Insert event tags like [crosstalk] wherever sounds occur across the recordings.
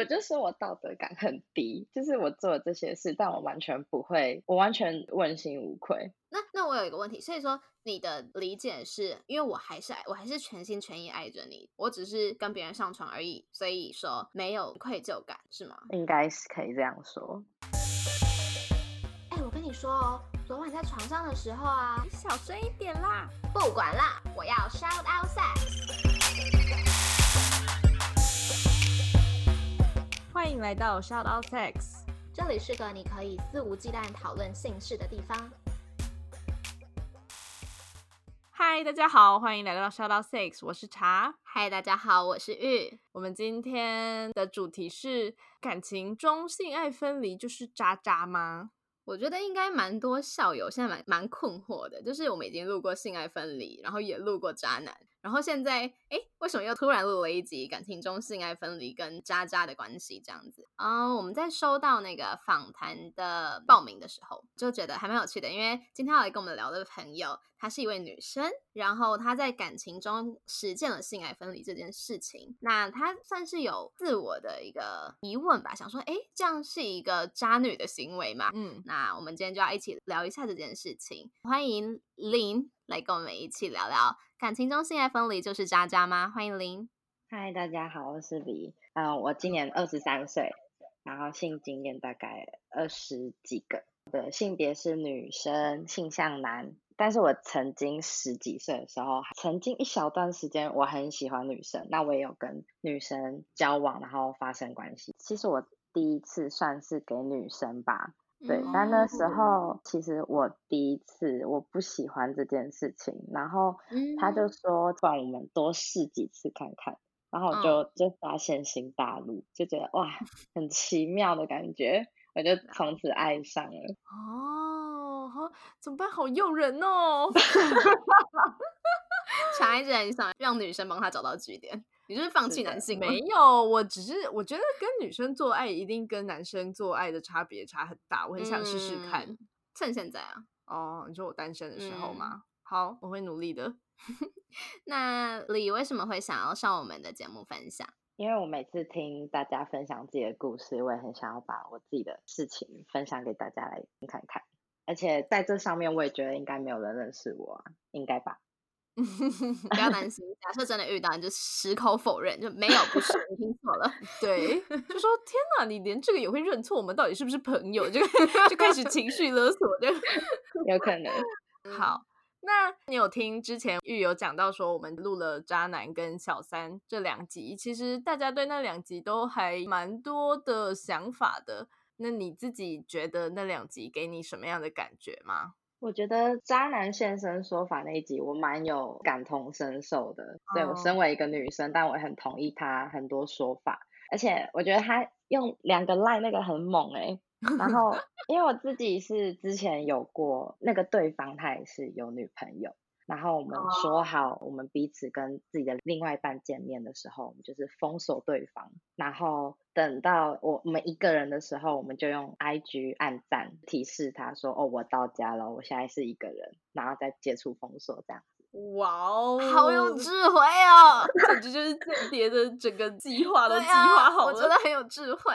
我就说我道德感很低，就是我做了这些事，但我完全不会，我完全问心无愧。那那我有一个问题，所以说你的理解是因为我还是爱，我还是全心全意爱着你，我只是跟别人上床而已，所以说没有愧疚感，是吗？应该是可以这样说。哎、我跟你说哦，昨晚在床上的时候啊，你小声一点啦！不管啦，我要 shout out sex。欢迎来到 Shout Out Sex。这里是个你可以肆无忌惮讨论性事的地方。嗨，大家好，欢迎来到 Shout Out Sex，我是茶。嗨，大家好，我是玉。我们今天的主题是感情中性爱分离就是渣渣吗？我觉得应该蛮多校友现在蛮蛮困惑的，就是我们已经录过性爱分离，然后也录过渣男，然后现在哎，为什么又突然录了一集感情中性爱分离跟渣渣的关系这样子？啊、我们在收到那个访谈的报名的时候，就觉得还蛮有趣的，因为今天要来跟我们聊的朋友，她是一位女生，然后她在感情中实践了性爱分离这件事情，那她算是有自我的一个疑问吧，想说，哎，这样是一个渣女的行为吗？嗯，那我们今天就要一起聊一下这件事情。欢迎林来跟我们一起聊聊感情中性爱分离就是渣渣吗？欢迎林。嗨，大家好，我是李。嗯、我今年二十三岁，然后性经验大概二十几个，的性别是女生，性向男。但是我曾经十几岁的时候，曾经一小段时间我很喜欢女生，那我也有跟女生交往，然后发生关系。其实我第一次算是给女生吧，对，但那时候其实我第一次我不喜欢这件事情，然后嗯他就说，不然我们多试几次看看，然后我就、就发现新大陆，就觉得哇，很奇妙的感觉，我就从此爱上了。哦，好，怎么办？好诱人哦！[laughs] 茶一直很想让女生帮他找到据点，你就是放弃男性没有，我只是我觉得跟女生做爱一定跟男生做爱的差别差很大，我很想试试看。嗯趁现在啊。哦，你说我单身的时候嗯吗？好，我会努力的。[laughs] 那李为什么会想要上我们的节目分享？因为我每次听大家分享自己的故事，我也很想要把我自己的事情分享给大家来听看看。而且在这上面，我也觉得应该没有人认识我啊，应该吧？[laughs] 不要担心，假设真的遇到，你就矢口否认，就没有，不是，你听错了。[laughs] 对，就说天哪，你连这个也会认错，我们到底是不是朋友？就 [laughs] 就开始情绪勒索，就有可能。好。那你有听之前玉有讲到说，我们录了渣男跟小三这两集，其实大家对那两集都还蛮多的想法的。那你自己觉得那两集给你什么样的感觉吗？我觉得渣男现身说法那一集，我蛮有感同身受的。对我身哦为一个女生，但我也很同意他很多说法，而且我觉得他用两个赖那个很猛诶、然后 [laughs] 因为我自己是之前有过那个对方，他也是有女朋友。然后我们说好，我们彼此跟自己的另外一半见面的时候，我们就是封锁对方。然后等到我们一个人的时候，我们就用 IG 暗赞提示他说：“哦，我到家了，我现在是一个人。”然后再解除封锁这样。哇哦好有智慧哦！简直就是间谍的整个计划 [laughs] 都计划好了。我觉得很有智慧。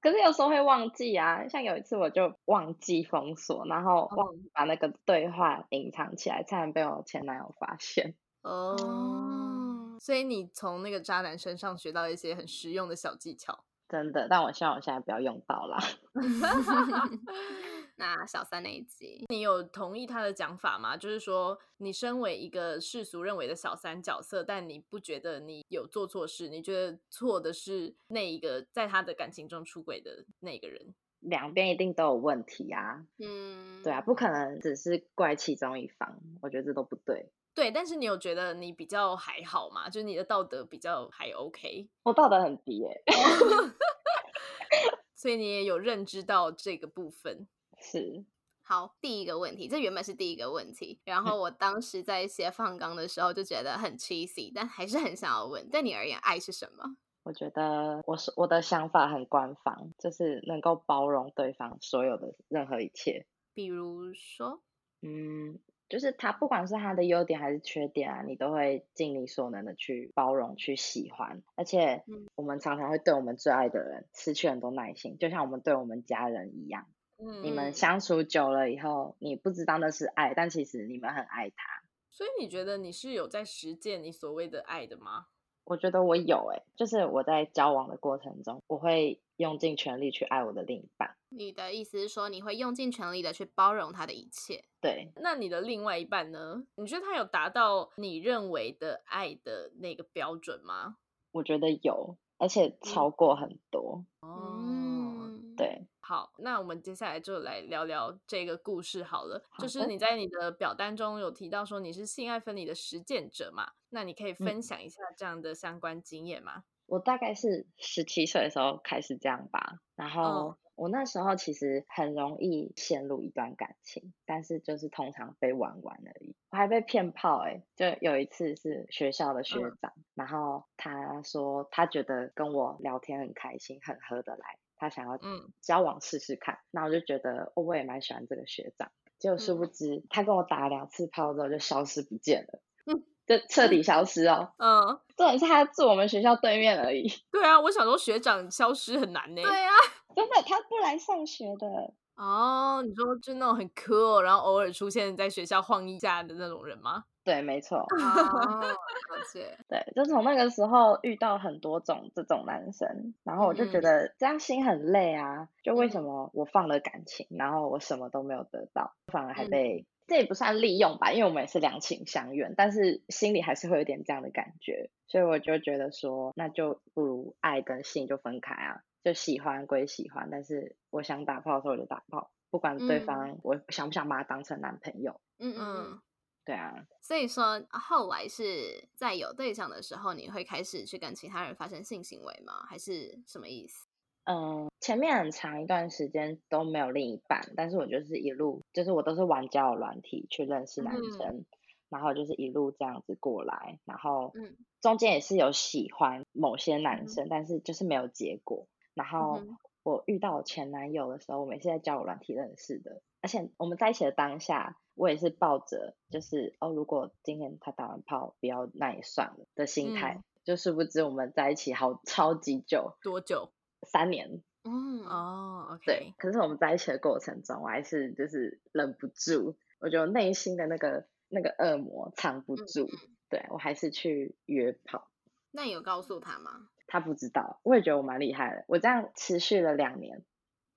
可是有时候会忘记啊，像有一次我就忘记封锁，然后忘记把那个对话隐藏起来，差点被我前男友发现。哦，所以你从那个渣男身上学到一些很实用的小技巧。真的，但我希望我现在不要用到啦。[laughs] [laughs] 那小三那一集，你有同意他的讲法吗？就是说，你身为一个世俗认为的小三角色，但你不觉得你有做错事，你觉得错的是那一个在他的感情中出轨的那个人。两边一定都有问题啊，嗯，对啊，不可能只是怪其中一方，我觉得这都不对。对，但是你有觉得你比较还好吗？就是你的道德比较还 OK，我道德很低耶、[laughs] 所以你也有认知到这个部分。是好，第一个问题，这原本是第一个问题，然后我当时在写放纲的时候就觉得很 cheesy，但还是很想要问，对你而言，爱是什么？我觉得我是我的想法很官方，就是能够包容对方所有的任何一切。比如说，嗯，就是他不管是他的优点还是缺点啊，你都会尽你所能的去包容、去喜欢。而且嗯我们常常会对我们最爱的人失去很多耐心，就像我们对我们家人一样。嗯你们相处久了以后，你不知道那是爱，但其实你们很爱他。所以你觉得你是有在实践你所谓的爱的吗？我觉得我有诶、就是我在交往的过程中，我会用尽全力去爱我的另一半。你的意思是说，你会用尽全力的去包容他的一切？对，那你的另外一半呢？你觉得他有达到你认为的爱的那个标准吗？我觉得有，而且超过很多。哦，嗯，对，好，那我们接下来就来聊聊这个故事好了。好就是你在你的表单中有提到说你是性爱分离的实践者嘛？那你可以嗯分享一下这样的相关经验吗？我大概是十七岁的时候开始这样吧，然后我那时候其实很容易陷入一段感情，但是就是通常被玩玩而已。我还被骗炮诶、就有一次是学校的学嗯长，然后他说他觉得跟我聊天很开心，很合得来，他想要嗯交往试试看。那我就觉得、哦、我也蛮喜欢这个学长，结果殊不嗯知他跟我打了两次炮之后就消失不见了，嗯就彻底消失哦。嗯，重点是他住我们学校对面而已。对啊，我想说学长消失很难呢。对啊。真的，他不来上学的。哦，你说就那种很 cool，然后偶尔出现在学校晃一下的那种人吗？对，没错，哦，了解。[laughs] 对，就从那个时候遇到很多种这种男生，然后我就觉嗯得这样心很累啊，就为什嗯么我放了感情，然后我什么都没有得到，反而还嗯被、这也不算利用吧，因为我们也是两情相悦，但是心里还是会有点这样的感觉，所以我就觉得说，那就不如爱跟性就分开啊，就喜欢归喜欢，但是我想打炮的时候我就打炮，不管对嗯方我想不想把他当成男朋友，嗯嗯。对啊。所以说，后来是在有对象的时候，你会开始去跟其他人发生性行为吗？还是什么意思？嗯，前面很长一段时间都没有另一半，但是我就是一路，就是我都是玩交友软体去认识男嗯生，然后就是一路这样子过来，然后嗯中间也是有喜欢某些嗯男生，但是就是没有结果。然后我遇到前男友的时候，我们也是在交友软体认识的，而且我们在一起的当下，我也是抱着就是哦，如果今天他打完炮不要，那也算了的心态，嗯就殊不知我们在一起好超级久，多久？三年。嗯，哦对，可是我们在一起的过程中，我还是就是忍不住，我觉得内心的那个那个恶魔藏不嗯住，对我还是去约炮。那你有告诉他吗？他不知道，我也觉得我蛮厉害的。我这样持续了两年，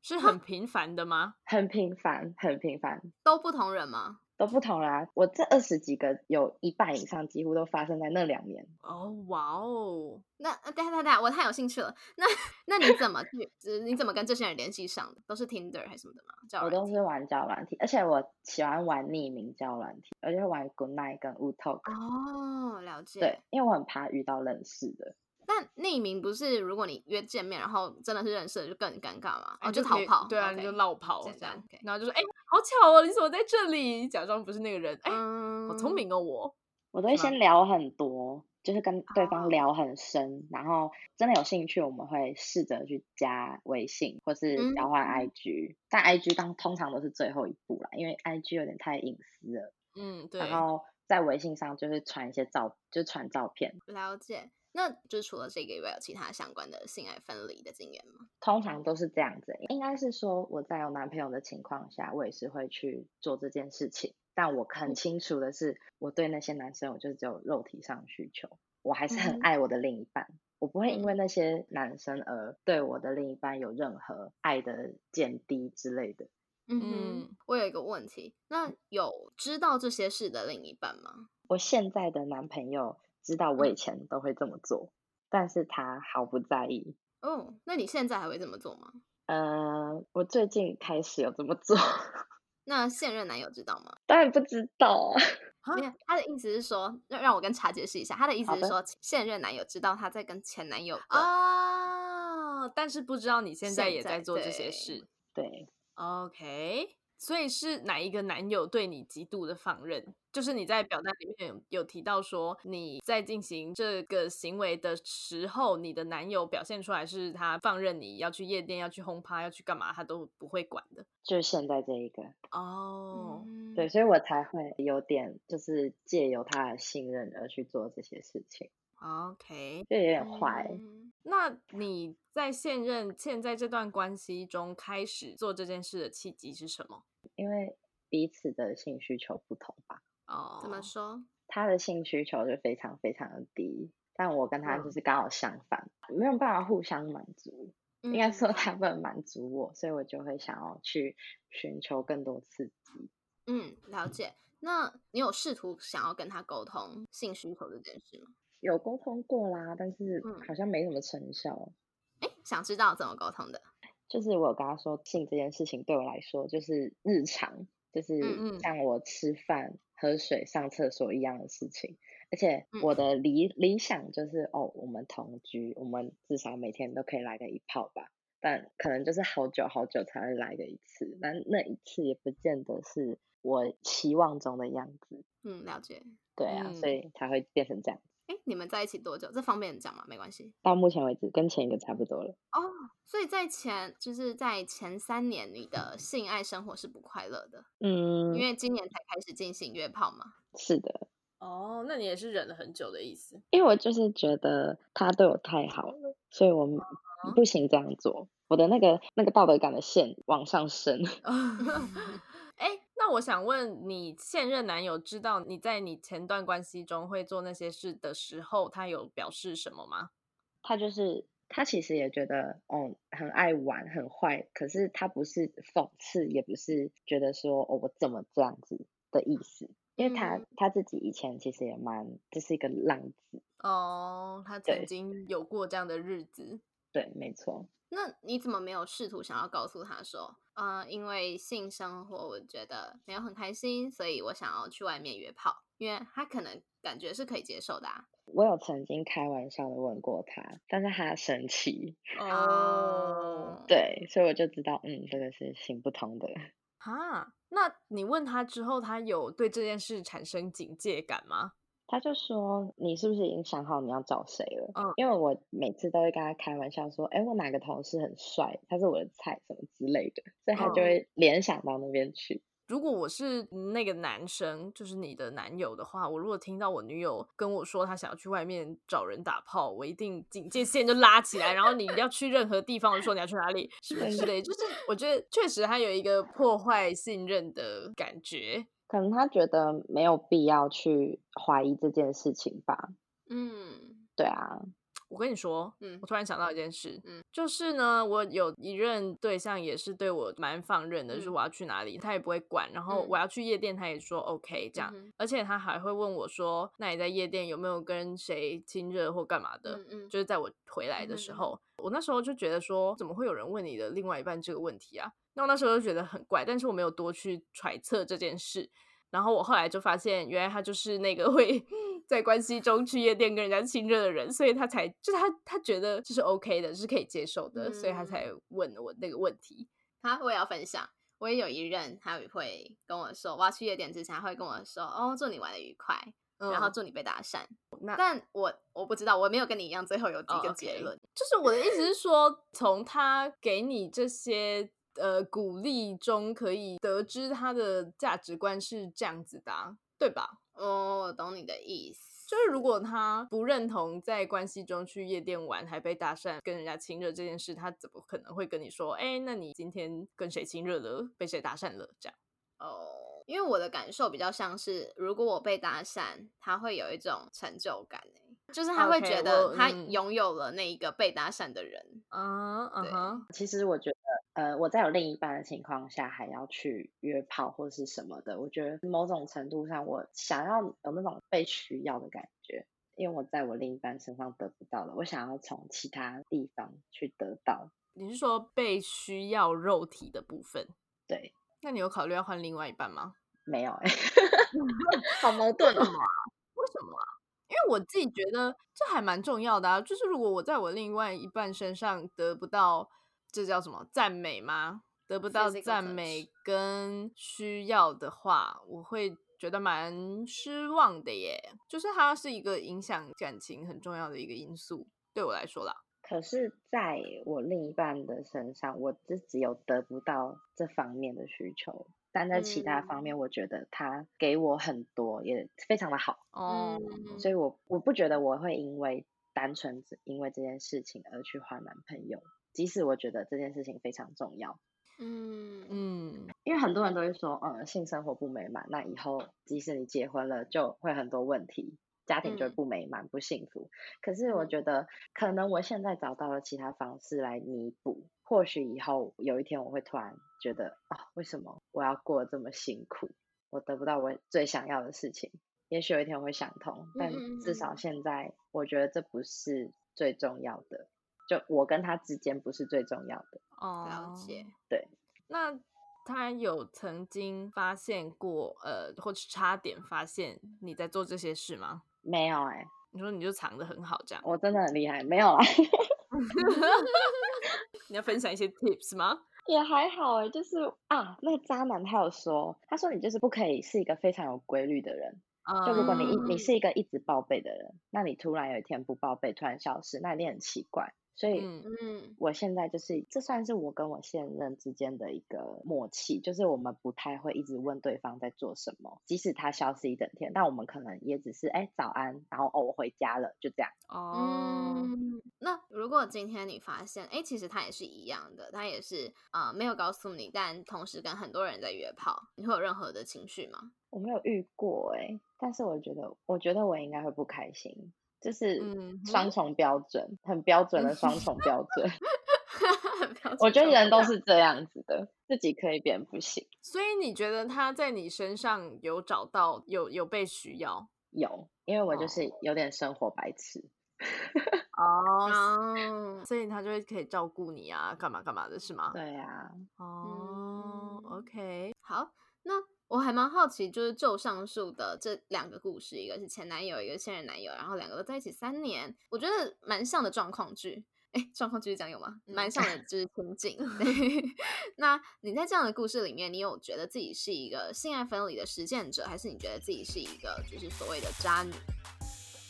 是 [laughs] 很频繁的吗？很频繁，很频繁，都不同人吗？都不同啦、我这二十几个，有一半以上几乎都发生在那两年。哦，哇哦，那呃等一下等一下，我太有兴趣了。那 [laughs] 那你怎么去？呃你怎么跟这些人联系上的？都是 Tinder 还是什么的吗？我都是玩交友软体，而且我喜欢玩匿名交友软体，而且会玩 Good Night 跟 w Talk。哦，了解。对，因为我很怕遇到认识的。但匿名不是如果你约见面，然后真的是认识的，就更尴尬嘛？哦，就逃跑。对啊，你就绕跑这样然后就说，哎，好巧哦，你怎么在这里？假装不是那个人，哎，嗯，好聪。明哦，我。我都会先聊很多，就是跟对哦方聊很深，然后真的有兴趣，我们会试着去加微信或是交换嗯 IG，、但 IG 当通常都是最后一步啦，因为 IG 有点太隐私了。嗯，对。然后在微信上就是传一些照，就传照片，了解。那就是除了这个以外，有其他相关的性爱分离的经验吗？通常都是这样子。应该是说我在有男朋友的情况下，我也是会去做这件事情，但我很清楚的是，我对那些男生，我就只有肉体上的需求，我还是很爱我的另一半。我不会因嗯为那些男生而对我的另一半有任何爱的减低之类的。嗯我有一个问题，那有知道这些事的另一半吗？我现在的男朋友知道我以嗯前都会这么做，但是他毫不在意。哦，那你现在还会这么做吗？呃，我最近开始有这么做，[laughs] 那现任男友知道吗？当然不知道啊。啊 [laughs] 没有，他的意思是说，让让我跟茶解释一下，他的意思是说，现任男友知道他在跟前男友的啊，但是不知道你现在也在做这些对事。对，OK，所以是哪一个男友对你极度的放任？就是你在表单里面有有提到说，你在进行这个行为的时候，你的男友表现出来是他放任你要去夜店、要去轰趴、要去干嘛，他都不会管的。就是现在这一个，哦，嗯对，所以我才会有点就是借由他的信任而去做这些事情，OK，就有点坏。嗯那你在现任现在这段关系中开始做这件事的契机是什么？因为彼此的性需求不同吧，哦，怎么说？他的性需求就非常非常的低，但我跟他嗯就是刚好相反，没有办法互相满足。应该说嗯他不能满足我，所以我就会想要去寻求更多刺激。嗯，了解。那你有试图想要跟他沟通性需求这件事吗？有沟通过啦，但是嗯好像没什么成效。哎，想知道怎么沟通的？就是我有跟他说，性这件事情对我来说就是日常，就是像我吃饭、喝水、上厕所一样的事情。而且嗯我的理理想就是，哦，我们同居，我们至少每天都可以来个一炮吧。但可能就是好久好久才会来个一次，那那一次也不见得是我期望中的样子。嗯，了解。对啊，所嗯以才会变成这样。哎，你们在一起多久？这方便讲吗？没关系。到目前为止，跟前一个差不多了。哦，所以在前就是在前三年，你的性爱生活是不快乐的，嗯因，为今年才开始进行约炮嘛。是的，哦，那你也是忍了很久的意思。因为我就是觉得他对我太好了，所以我哦不行这样做。我的那个那个道德感的线往上升。哎，那我想问你，现任男友知道你在你前段关系中会做那些事的时候，他有表示什么吗？他就是他其实也觉得哦很爱玩很坏，可是他不是讽刺，也不是觉得说哦我怎么这样子的意思，因为他、嗯他自己以前其实也蛮就是一个浪子，哦，他曾对经有过这样的日子。对，没错。那你怎么没有试图想要告诉他说，呃，因为性生活我觉得没有很开心，所以我想要去外面约炮，因为他可能感觉是可以接受的啊。我有曾经开玩笑的问过他，但是他生气，哦，对，所以我就知道，嗯，这个是行不通的。哈，那你问他之后，他有对这件事产生警戒感吗？他就说：“你是不是已经想好你要找谁了？”嗯因为我每次都会跟他开玩笑说：“哎，我哪个同事很帅，他是我的菜，什么之类的。”所以他就嗯会联想到那边去。如果我是那个男生，就是你的男友的话，我如果听到我女友跟我说她想要去外面找人打炮，我一定警戒线就拉起来，然后你要去任何地方，我就说你要去哪里，是不是之类？就是我觉得确实他有一个破坏信任的感觉。可能他觉得没有必要去怀疑这件事情吧。嗯对啊，我跟你说，嗯我突然想到一件事，嗯就是呢，我有一任对象也是对我蛮放任的，就是嗯我要去哪里，他也不会管，然后嗯我要去夜店，他也说 OK 这样，嗯而且他还会问我说，那你在夜店有没有跟谁亲热或干嘛的？嗯嗯就是在我回来的时候，我那时候就觉得说，怎么会有人问你的另外一半这个问题啊？那我那时候就觉得很怪，但是我没有多去揣测这件事。然后我后来就发现，原来他就是那个 [laughs] 会在关系中去夜店跟人家亲热的人，所以他才就是他他觉得这是 OK 的，是可以接受的，所以他才问我那个问题。好，我也要分享。我也有一任，他会跟我说，我要去夜店之前，他会跟我说，哦，祝你玩的愉快，然后嗯祝你被搭讪。那但我我不知道，我没有跟你一样，最后有一哦个结论。就是我的意思是说，从他给你这些呃鼓励中，可以得知他的价值观是这样子的、啊，对吧？哦，我懂你的意思。就是如果他不认同在关系中去夜店玩还被搭讪、跟人家亲热这件事，他怎么可能会跟你说，哎，那你今天跟谁亲热了，被谁搭讪了？这样哦，因为我的感受比较像是，如果我被搭讪，他会有一种成就感欸就是他会觉得他拥有了那一个被搭讪的人。啊，嗯对哼，其实我觉得，呃，我在有另一半的情况下还要去约炮或是什么的，我觉得某种程度上，我想要有那种被需要的感觉，因为我在我另一半身上得不到的，我想要从其他地方去得到。你是说被需要肉体的部分？对，那你有考虑要换另外一半吗？没有哎、[laughs] 好矛盾哦。为什么啊？因为我自己觉得这还蛮重要的啊。就是如果我在我另外一半身上得不到，这叫什么赞美吗？得不到赞美跟需要的话，我会觉得蛮失望的耶。就是它是一个影响感情很重要的一个因素，对我来说啦。可是在我另一半的身上，我自己有得不到这方面的需求，但在其他方面，我觉得他给我很多，也非常的好，哦，嗯所以我我不觉得我会因为单纯只因为这件事情而去换男朋友，即使我觉得这件事情非常重要，嗯。嗯，因为很多人都会说，嗯，性生活不美满，那以后即使你结婚了，就会很多问题，家庭就不美满、不幸福。可是我嗯。觉得，可能我现在找到了其他方式来弥补，或许以后有一天我会突然觉得，啊，为什么我要过得这么辛苦？我得不到我最想要的事情，也许有一天我会想通，但至少嗯。现在我觉得这不是最重要的，就我跟他之间不是最重要的。哦，了解。对那他有曾经发现过，呃，或是差点发现你在做这些事吗？没有哎、你说你就藏的很好，这样？我真的很厉害，没有啦。[laughs] [laughs] 你要分享一些 tips 吗？也还好哎，就是啊，那个渣男他有说，他说你就是不可以是一个非常有规律的人，就如果你一你嗯是一个一直报备的人，那你突然有一天不报备，突然消失，那一定很奇怪。所以嗯嗯我现在就是，这算是我跟我现任之间的一个默契，就是我们不太会一直问对方在做什么，即使他消失一整天，但我们可能也只是哎早安，然后哦我回家了，就这样。哦，嗯，那如果今天你发现，哎，其实他也是一样的，他也是呃没有告诉你，但同时跟很多人在约炮，你会有任何的情绪吗？我没有遇过哎，但是我觉得，我觉得我应该会不开心，就是嗯双重标准，很标准的双重标准。[laughs] 我觉得人都是这样子的，自己可以，别人不行。所以你觉得他在你身上有找到有有被需要？有，因为我就哦是有点生活白痴。[laughs] 哦，哦，所以他就会可以照顾你啊，干嘛干嘛的是吗？对啊，哦嗯，OK，好，那我还蛮好奇，就是就上述的这两个故事，一个是前男友，一个是现任男友，然后两个都在一起三年，我觉得蛮像的状况剧。哎，状况剧是这样有吗？蛮像的，就是情景。对，[laughs] 那你在这样的故事里面，你有觉得自己是一个性爱分离的实践者，还是你觉得自己是一个就是所谓的渣女？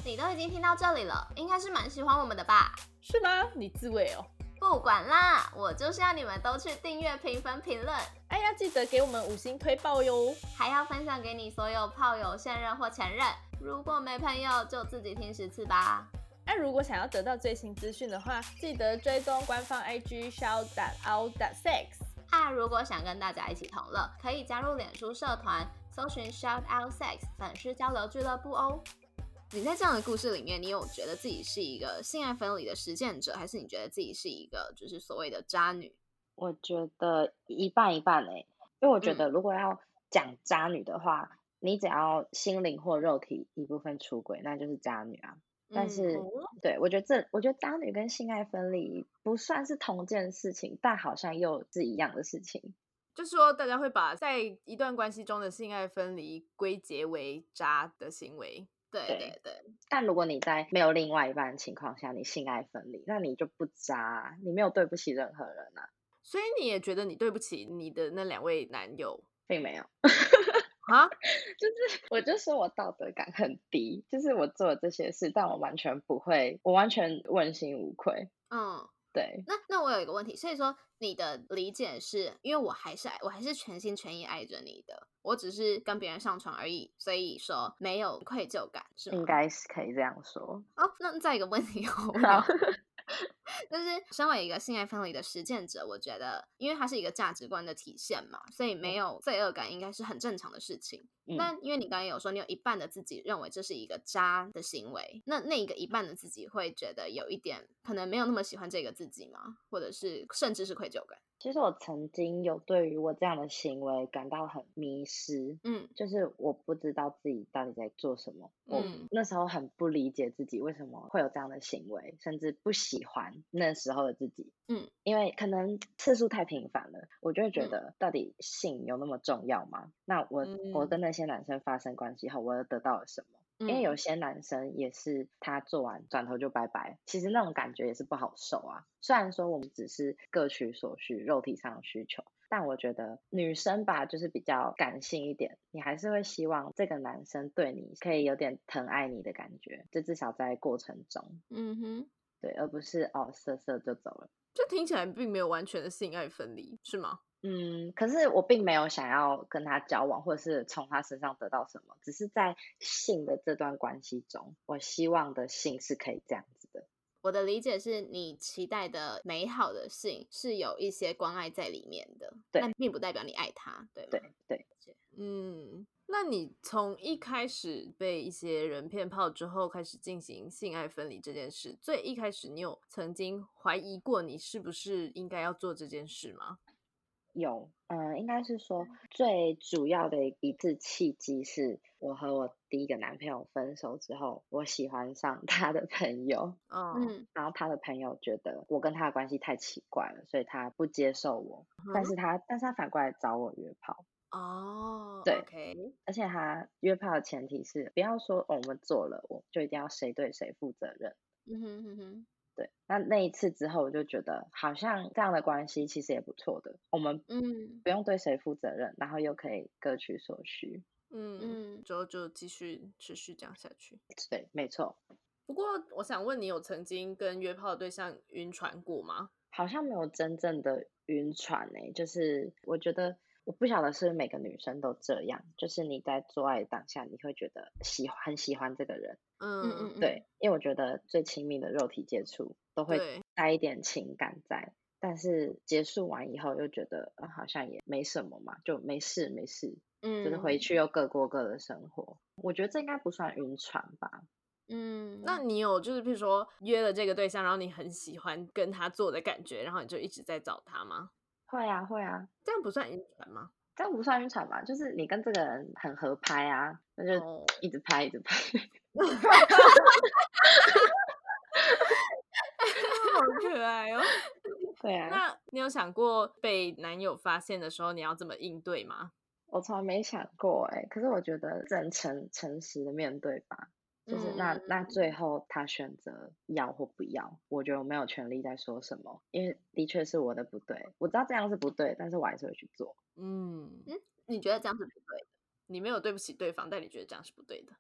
你都已经听到这里了，应该是蛮喜欢我们的吧？是吗？你自慰哦。不管啦，我就是要你们都去订阅、评分、评论，哎呀，记得给我们五星推爆哟！还要分享给你所有炮友、现任或前任。如果没朋友，就自己听十次吧。那、如果想要得到最新资讯的话，记得追踪官方 IG shout out sex。啊，如果想跟大家一起同乐，可以加入脸书社团，搜寻 Shout Out Sex 粉丝交流俱乐部哦。你在这样的故事里面，你有觉得自己是一个性爱分离的实践者，还是你觉得自己是一个就是所谓的渣女？我觉得一半一半诶、因为我觉嗯得如果要讲渣女的话，你只要心灵或肉体一部分出轨，那就是渣女啊。但嗯是，对我觉得这，我觉得渣女跟性爱分离不算是同件事情，但好像又是一样的事情。就是说大家会把在一段关系中的性爱分离归结为渣的行为。对对对对，但如果你在没有另外一半的情况下，你性爱分离，那你就不渣啊，你没有对不起任何人啊，所以你也觉得你对不起你的那两位男友并没有。啊？[laughs] 就是我就说我道德感很低，就是我做了这些事，但我完全不会，我完全问心无愧。嗯。对，那那我有一个问题，所以说你的理解是因为我还是爱我还是全心全意爱着你的，我只是跟别人上床而已，所以说没有愧疚感，是吗？应该是可以这样说。哦，那再一个问题我 [laughs] 问好 [laughs] [laughs] 就是身为一个性爱分离的实践者，我觉得，因为它是一个价值观的体现嘛，所以没有罪恶感应该是很正常的事情。嗯但因为你刚刚有说，你有一半的自己认为这是一个渣的行为，那那一个一半的自己会觉得有一点可能没有那么喜欢这个自己吗？或者是甚至是愧疚感？其实我曾经有对于我这样的行为感到很迷失，嗯就是我不知道自己到底在做什么。我嗯那时候很不理解自己为什么会有这样的行为，甚至不喜欢那时候的自己。嗯，因为可能次数太频繁了，我就会觉嗯得到底性有那么重要吗？那我、我嗯跟那些男生发生关系后，我又得到了什么？因为有嗯些男生也是他做完转头就拜拜，其实那种感觉也是不好受啊。虽然说我们只是各取所需，肉体上的需求，但我觉得女生吧，就是比较感性一点，你还是会希望这个男生对你可以有点疼爱你的感觉，就至少在过程中，嗯哼，对，而不是哦色色就走了。这听起来并没有完全的性爱分离，是吗？嗯，可是我并没有想要跟他交往，或者是从他身上得到什么，只是在性的这段关系中，我希望的性是可以这样子的。我的理解是你期待的美好的性是有一些关爱在里面的，对但并不代表你爱他，对吗？对对，嗯，那你从一开始被一些人骗炮之后，开始进行性爱分离这件事，最一开始你有曾经怀疑过你是不是应该要做这件事吗？有，嗯，应该是说最主要的一次契机是我和我第一个男朋友分手之后，我喜欢上他的朋友，[laughs] 嗯嗯。然后他的朋友觉得我跟他的关系太奇怪了，所以他不接受我，但是他但是他反过来找我约炮，哦，对 OK，而且他约炮的前提是不要说、哦、我们做了，我就一定要谁对谁负责任。嗯哼哼哼，对，那那一次之后，我就觉得好像这样的关系其实也不错的，我们嗯不用对谁负责任，然后又可以各取所需。嗯嗯之后就继续持续这样下去。对，没错，不过，我想问你，有曾经跟约炮的对象晕船过吗？好像没有真正的晕船诶、就是我觉得我不晓得是不是每个女生都这样，就是你在做爱当下，你会觉得喜欢很喜欢这个人，嗯嗯嗯，对，因为我觉得最亲密的肉体接触都会对带一点情感在，但是结束完以后又觉得、呃、好像也没什么嘛，就没事没事，嗯，就是回去又各过各的生活。我觉得这应该不算晕船吧？嗯，那你有就是譬如说约了这个对象，然后你很喜欢跟他做的感觉，然后你就一直在找他吗？会啊会啊，这样不算晕船吗？这样不算晕船吧？就是你跟这个人很合拍啊，那就哦一直拍一直拍。[laughs] 好可爱哦。[laughs] 对啊，那你有想过被男友发现的时候你要怎么应对吗？我从来没想过哎、可是我觉得只能诚诚实的面对吧。就是那那嗯最后他选择要或不要，我觉得我没有权利再说什么，因为的确是我的不对，我知道这样是不对，但是我还是会去做。嗯，你觉得这样是不对的？你没有对不起对方，但你觉得这样是不对的。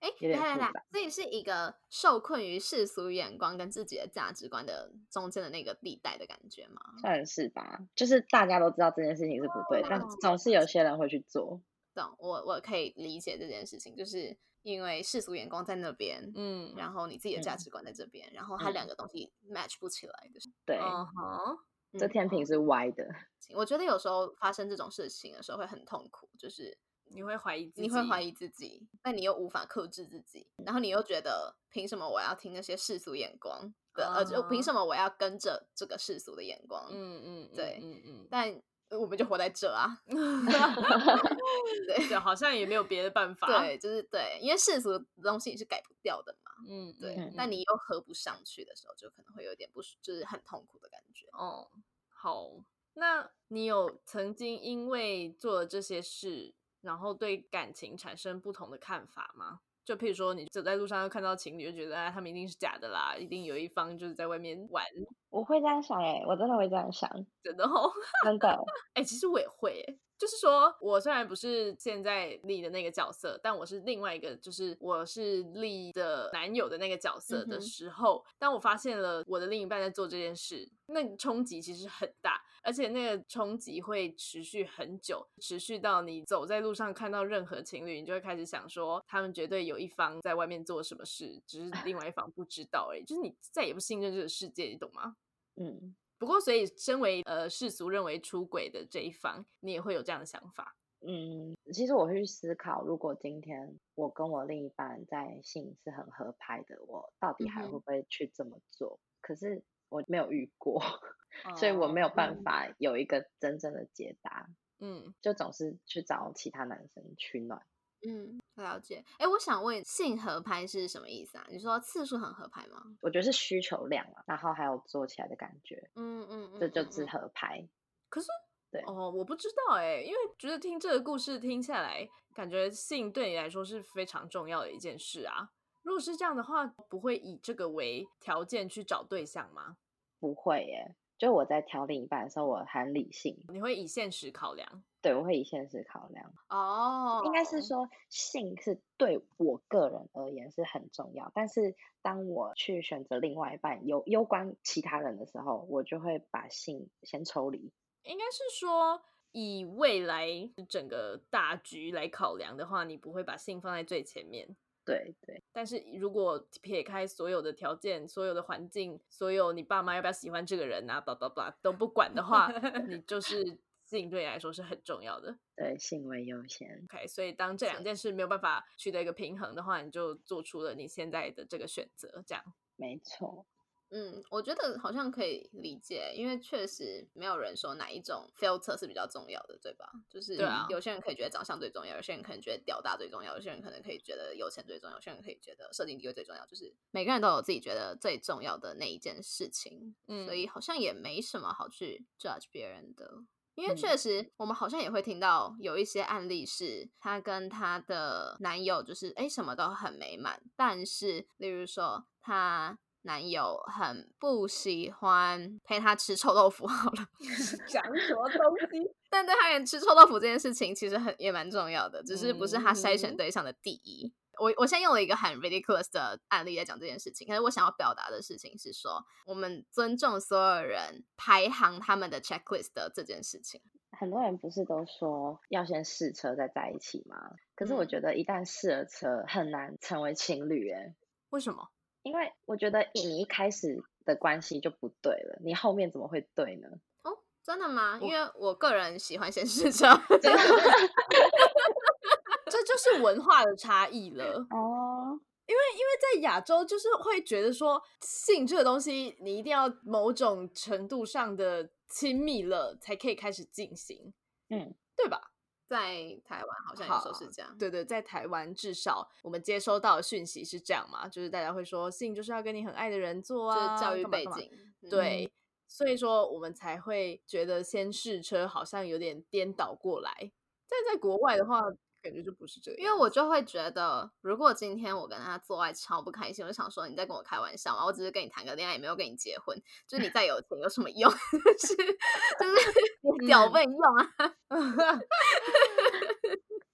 哎，来来来这也是一个受困于世俗眼光跟自己的价值观的中间的那个地带的感觉吗？算是吧，就是大家都知道这件事情是不对，但哦总是有些人会去做。懂，我我可以理解这件事情，就是因为世俗眼光在那边，嗯，然后你自己的价嗯值观在这边，然后它嗯两个东西 match 不起来的时对，嗯哼，这嗯天平是歪的。我觉得有时候发生这种事情的时候会很痛苦，就是你会怀疑自己，你会怀疑自己，但你又无法克制自己，然后你又觉得凭什么我要听那些世俗眼光的，呃，就凭什么我要跟着这个世俗的眼光？嗯，嗯嗯，对嗯嗯但我们就活在这啊，嗯，[laughs] 对，就好像也没有别的办 [laughs] 法。，对，就是对，因为世俗的东西你是改不掉的嘛，嗯，对，嗯但你又合不上去的时候，就可能会有点不舒，就是很痛苦的感觉。哦，好，那你有曾经因为做了这些事，然后对感情产生不同的看法吗？就譬如说，你走在路上又看到情侣，就觉得啊，他们一定是假的啦，一定有一方就是在外面玩，我会这样想哎、我真的会这样想，真的哦。真的。[laughs] 哎、其实我也会、欸，就是说我虽然不是现在丽的那个角色，但我是另外一个，就是我是丽的男友的那个角色的时候，当我发现了我的另一半在做这件事，那个冲击其实很大，而且那个冲击会持续很久，持续到你走在路上看到任何情侣，你就会开始想说，他们绝对有一方在外面做什么事，只是另外一方不知道而已，就是你再也不信任这个世界，你懂吗？嗯，不过，所以身为呃世俗认为出轨的这一方，你也会有这样的想法。嗯，其实我会去思考，如果今天我跟我另一半在性是很合拍的，我到底还会不会去这么做？可是我没有遇过，[laughs] 所以我没有哦办法有一个真正的解答，嗯，就总是去找其他男生取暖。嗯，了解。哎，我想问，性合拍是什么意思啊？你说次数很合拍吗？我觉得是需求量啊，然后还有做起来的感觉，嗯嗯嗯，这就是合拍。可是对哦，我不知道哎、因为觉得听这个故事听下来，感觉性对你来说是非常重要的一件事啊。如果是这样的话，不会以这个为条件去找对象吗？不会耶，就我在挑另一半的时候，我很理性，你会以现实考量。对我会以现实考量。哦，应该是说性是对我个人而言是很重要，但是当我去选择另外一半有攸关其他人的时候，我就会把性先抽离。应该是说，以未来整个大局来考量的话，你不会把性放在最前面。对对，但是如果撇开所有的条件、所有的环境、所有你爸妈要不要喜欢这个人啊，叭叭叭都不管的话，[laughs] 你就是性对你来说是很重要的。对，性为优先。OK，所以当这两件事没有办法取得一个平衡的话，你就做出了你现在的这个选择，这样。没错，嗯，我觉得好像可以理解，因为确实没有人说哪一种 filter 是比较重要的，对吧？就是有些人可以觉得长相最重要，有些人可能觉得屌大最重要，有些人可能可以觉得有钱最重要，有些人可以觉得设定地位最重要，就是每个人都有自己觉得最重要的那一件事情，嗯所以好像也没什么好去 judge 别人的。因为嗯确实，我们好像也会听到有一些案例是，她跟她的男友就是哎什么都很美满，但是例如说她男友很不喜欢陪她吃臭豆腐，好了，[laughs] 讲什么东西？[laughs] 但对他而言，吃臭豆腐这件事情其实很也蛮重要的，只是不是他筛选嗯对象的第一。我我现在用了一个很 ridiculous 的案例来讲这件事情，可是我想要表达的事情是说，我们尊重所有人排行他们的 checklist 的这件事情。很多人不是都说要先试车再在一起吗？可是我嗯觉得一旦试了车，很难成为情侣诶，为什么？因为我觉得你一开始的关系就不对了，你后面怎么会对呢？哦，真的吗？因为我个人喜欢先试车。[laughs] 这就是文化的差异了。哦，因为因为在亚洲，就是会觉得说性这个东西，你一定要某种程度上的亲密了，才可以开始进行，嗯，对吧？在台湾好像有时候是这样。对对，在台湾至少我们接收到的讯息是这样嘛，就是大家会说性就是要跟你很爱的人做啊，就是教育干嘛干嘛背景，嗯对，所以说我们才会觉得先试车好像有点颠倒过来。但在国外的话，感觉就不是这个样，因为我就会觉得，如果今天我跟他做爱超不开心，我就想说你在跟我开玩笑嘛，我只是跟你谈个恋爱，也没有跟你结婚，就是你再有钱有什么用？[laughs] 就是就是 [laughs] 你屌嗯不能用啊！[laughs]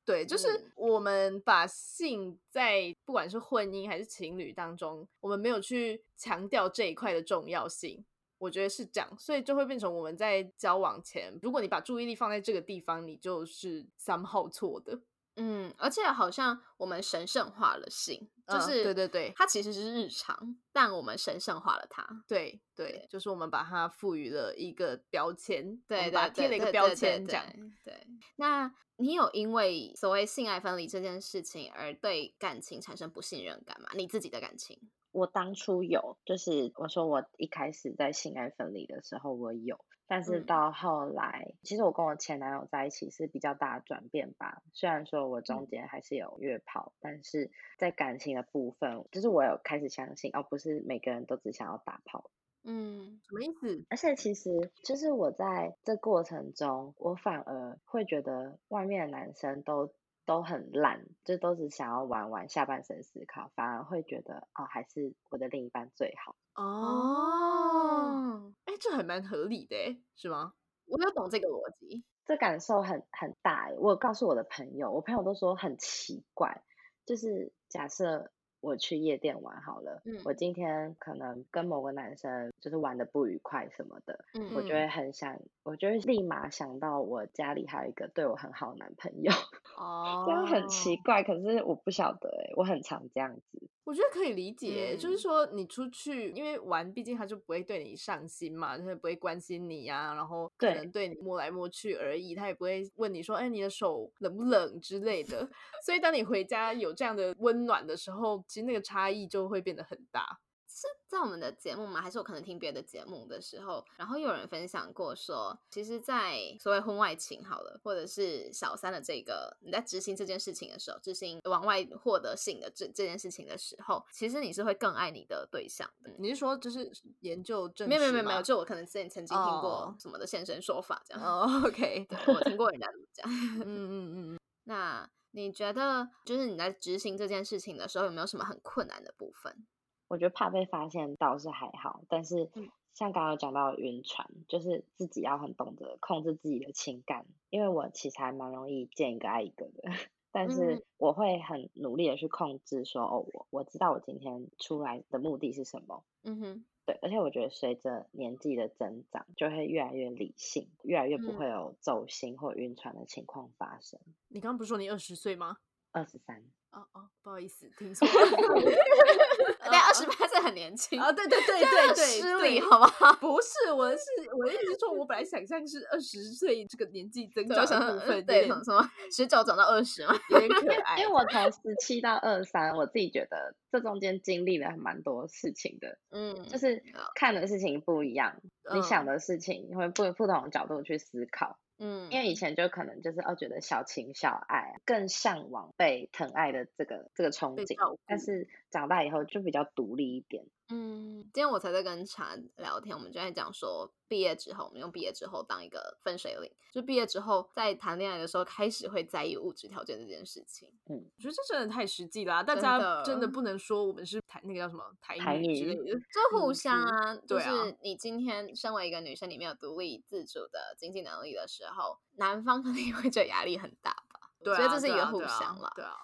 对，就是嗯我们把性在不管是婚姻还是情侣当中，我们没有去强调这一块的重要性。我觉得是这样，所以就会变成我们在交往前，如果你把注意力放在这个地方，你就是 somehow 错的。嗯，而且好像我们神圣化了性，就嗯是、对对对它其实是日常，但我们神圣化了它。对对，就是我们把它赋予了一个标签，我对们把它对贴了一个标签，这样。对对，那你有因为所谓性爱分离这件事情而对感情产生不信任感吗？你自己的感情？我当初有，就是我说我一开始在性爱分离的时候我有，但是嗯到后来，其实我跟我前男友在一起是比较大的转变吧。虽然说我中嗯间还是有约炮，但是在感情的部分，就是我有开始相信，哦，不是每个人都只想要打炮。嗯什么意思？而且其实就是我在这过程中，我反而会觉得外面的男生都都很烂，就都是想要玩玩下半身思考，反而会觉得哦，还是我的另一半最好。哦，哎，这还蛮合理的，是吗？我有懂这个逻辑。这感受很很大耶。我有告诉我的朋友，我朋友都说很奇怪，就是假设我去夜店玩好了，嗯我今天可能跟某个男生就是玩的不愉快什么的，嗯我就会很想，我就会立马想到我家里还有一个对我很好的男朋友，[laughs] 哦这样很奇怪，可是我不晓得哎，我很常这样子。我觉得可以理解，就是嗯说你出去，因为玩，毕竟他就不会对你上心嘛，他也不会关心你呀、然后可能对你摸来摸去而已，他也不会问你说，哎，你的手冷不冷之类的。所以当你回家有这样的温暖的时候，其实那个差异就会变得很大。是在我们的节目吗？还是我可能听别的节目的时候，然后有人分享过说，其实，在所谓婚外情好了，或者是小三的这个你在执行这件事情的时候，执行往外获得性的这这件事情的时候，其实你是会更爱你的对象的。你是说就是研究证没有没有没有没有，就我可能之前曾经听过哦什么的现身说法这样。哦，OK，对我听过人家怎么讲。[laughs] 嗯嗯嗯，那你觉得，就是你在执行这件事情的时候，有没有什么很困难的部分？我觉得怕被发现倒是还好，但是嗯。像刚刚讲到晕船，就是自己要很懂得控制自己的情感，因为我其实还蛮容易见一个爱一个的，[laughs] 但是我会很努力的去控制说，哦，我我知道我今天出来的目的是什么，嗯哼，对，而且我觉得随着年纪的增长，就会越来越理性，越来越不嗯。会有走心或晕船的情况发生。你刚刚不是说你二十岁吗？二十三，哦哦，不好意思，听错了。[laughs] 对，二十八岁很年轻啊，对对对 [laughs] 对对，失礼好不好？不是，我是我的意思是说，我本来想象是二十岁这个年纪增对，长部分，对，什么十九长到二十嘛，有点可 [laughs] 爱。因为我从十七到二三，我自己觉得这中间经历了蛮多事情的，嗯，就是看的事情不一样，你想嗯的事情你会不不同的角度去思考。嗯，因为以前就可能就是哦，觉得小情小爱，更向往被疼爱的这个这个憧憬，但是长大以后就比较独立一点。嗯，今天我才在跟茶聊天，我们就在讲说，毕业之后，我们用毕业之后当一个分水岭，就毕业之后在谈恋爱的时候开始会在意物质条件这件事情。嗯我觉得这真的太实际啦、大家真的不能说我们是台那个叫什么台台女女之类的。就互相啊，就是你今天身为一个女生，你没有独立自主的经济能力的时候，男方肯定会觉得压力很大吧？对啊，所以这是一个互相啦。对啊，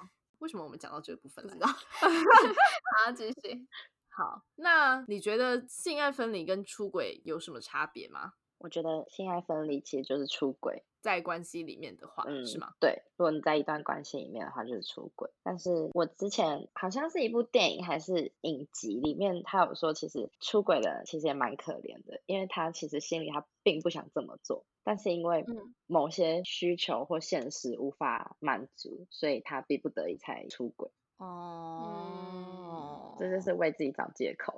为什么我们讲到这个部分来不知？道。[laughs] 好，继续。好，那你觉得性爱分离跟出轨有什么差别吗？我觉得性爱分离其实就是出轨，在关系里面的话，嗯，是吗？？对，如果你在一段关系里面的话，就是出轨。但是我之前好像是一部电影还是影集里面，他有说，其实出轨的人其实也蛮可怜的，因为他其实心里他并不想这么做，但是因为嗯某些需求或现实无法满足，所以他逼不得已才出轨，哦，这就是为自己找借口。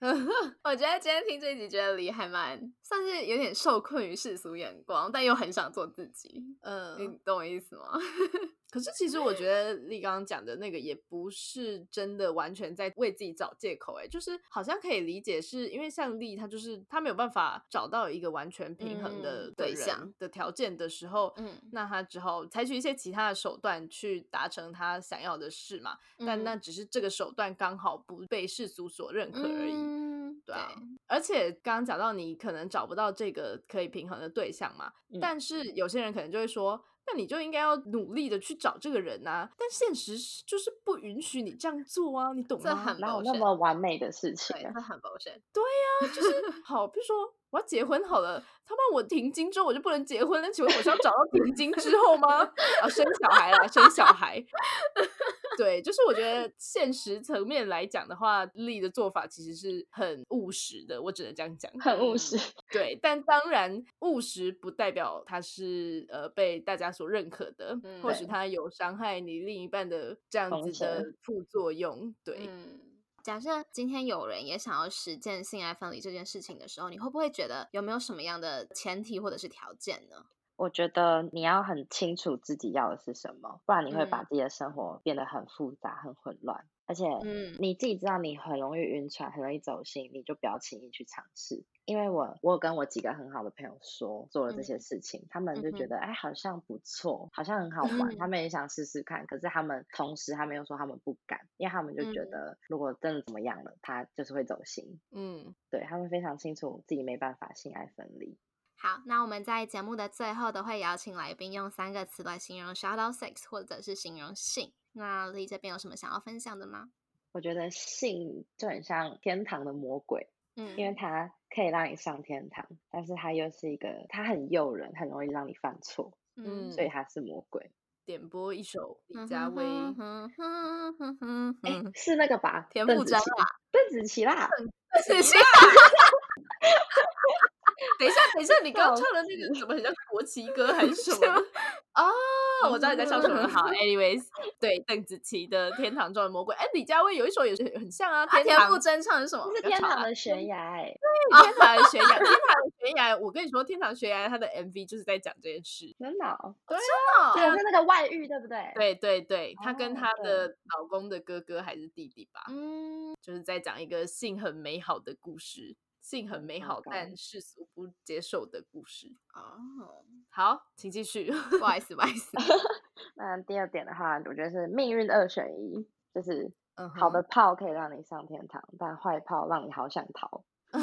[laughs] 我觉得今天听这一集，觉得李还蛮算是有点受困于世俗眼光，但又很想做自己。嗯，你懂我意思吗？可是其实我觉得丽刚刚讲的那个也不是真的完全在为自己找借口，哎，就是好像可以理解是因为像丽她就是她没有办法找到一个完全平衡的、嗯对象的条件的时候，嗯那她只好采取一些其他的手段去达成她想要的事嘛。但那嗯只是这个手段刚好不被世俗所认可而已。嗯，对啊，而且刚刚讲到你可能找不到这个可以平衡的对象嘛，嗯但是有些人可能就会说，那你就应该要努力的去找这个人啊，但现实是就是不允许你这样做啊，你懂吗？这很哪有那么完美的事情对，啊？这很 bullshit。就是 [laughs] 好，比如说我要结婚好了，他妈我停经之后我就不能结婚了，请问我是要找到停经之后吗？啊，生小孩啦，生小孩。[laughs] 对，就是我觉得现实层面来讲的话，丽的做法其实是很务实的，我只能这样讲。很务实。对，但当然务实不代表他是呃被大家所认可的，嗯或许对他有伤害你另一半的这样子的副作用。对，嗯，假设今天有人也想要实践性爱分离这件事情的时候，你会不会觉得有没有什么样的前提或者是条件呢？我觉得你要很清楚自己要的是什么，不然你会把嗯自己的生活变得很复杂、很混乱。而且嗯你自己知道你很容易晕船，很容易走心，你就不要轻易去尝试。因为我我有跟我几个很好的朋友说做了这嗯些事情，他们就觉嗯得哎好像不错，好像很好玩，他嗯们也想试试看。可是他们同时他们又说他们不敢，因为他们就觉嗯得如果真的怎么样了，他就是会走心。嗯，对他们非常清楚自己没办法性爱分离。好，那我们在节目的最后都会邀请来宾用三个词来形容 shadow sex 或者是形容性。那丽这边有什么想要分享的吗？我觉得性就很像天堂的魔鬼，嗯，因为它可以让你上天堂，但是它又是一个，它很诱人，很容易让你犯错，嗯所以它是魔鬼。点播一首李佳薇。嗯哼哼哼哼哎、是那个吧？田馥甄啦，邓紫棋啦，邓紫棋。[laughs] 等一下，等一下，你刚刚唱的那个怎么很像国旗歌还是什么的？[laughs] [laughs] 哦，我知道你在唱什么了。好，[laughs] anyways，对，邓紫棋的《天堂中的魔鬼》。哎，李佳薇有一首也是很像啊，啊，天堂田馥甄唱的是什么？是天堂的悬崖、对，天堂的悬崖，[laughs] 天堂的悬崖。我跟你说，天堂悬崖它的 MV 就是在讲这件事。真的、哦，哦对，是那个外遇，对不对？，对对对，她跟哦她的老公的哥哥还是弟弟吧，嗯，就是在讲一个性很美好的故事，性很美好但世俗不接受的故事。哦，好，请继续。[laughs] 不好意思，不好意思。[laughs] 那第二点的话，我觉得是命运二选一，就是嗯好的炮可以让你上天堂，但坏炮让你好想逃。[laughs]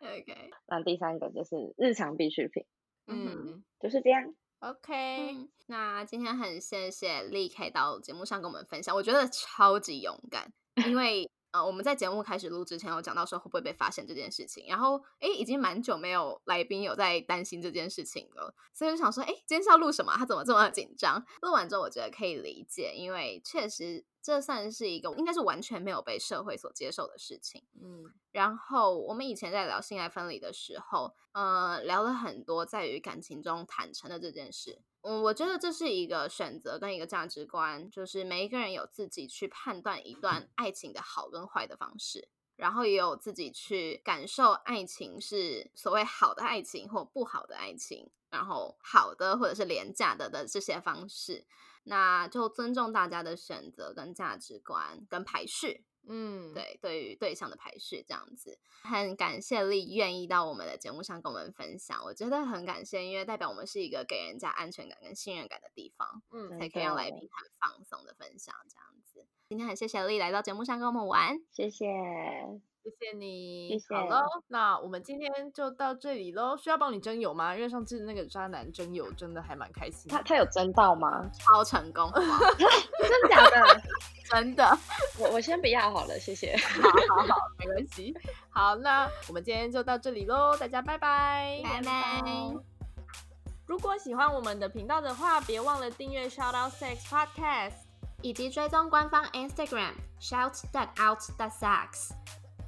OK，那第三个就是日常必需品，嗯就是这样。，OK，嗯，那今天很谢谢丽 K 到节目上跟我们分享，我觉得超级勇敢，因为呃我们在节目开始录之前有讲到说会不会被发现这件事情，然后诶已经蛮久没有来宾有在担心这件事情了，所以就想说诶今天是要录什么？他怎么这么紧张？录完之后我觉得可以理解，因为确实这算是一个应该是完全没有被社会所接受的事情。嗯然后我们以前在聊性爱分离的时候，呃，聊了很多在于感情中坦诚的这件事。嗯，我觉得这是一个选择跟一个价值观，就是每一个人有自己去判断一段爱情的好跟坏的方式，然后也有自己去感受爱情是所谓好的爱情或不好的爱情，然后好的或者是廉价的的这些方式。那就尊重大家的选择跟价值观跟排序，嗯，对，对于对象的排序这样子，很感谢丽愿意到我们的节目上跟我们分享，我觉得很感谢，因为代表我们是一个给人家安全感跟信任感的地方，嗯才可以让来。宾很放松的分享这样子。今天很谢谢丽来到节目上跟我们玩，谢谢，谢谢你，谢谢好喽，那我们今天就到这里喽。需要帮你征友吗？因为上次那个渣男征友真的还蛮开心。他他有争到吗？超成功，[laughs] 真的假的？[laughs] 真的，[laughs] 我我先不要好了，谢谢。好好好，没关系。好，那我们今天就到这里喽，大家拜拜，拜拜。如果喜欢我们的频道的话，别忘了订阅 Shout Out Sex Podcast。以及追踪官方 Instagram shout that out that sex。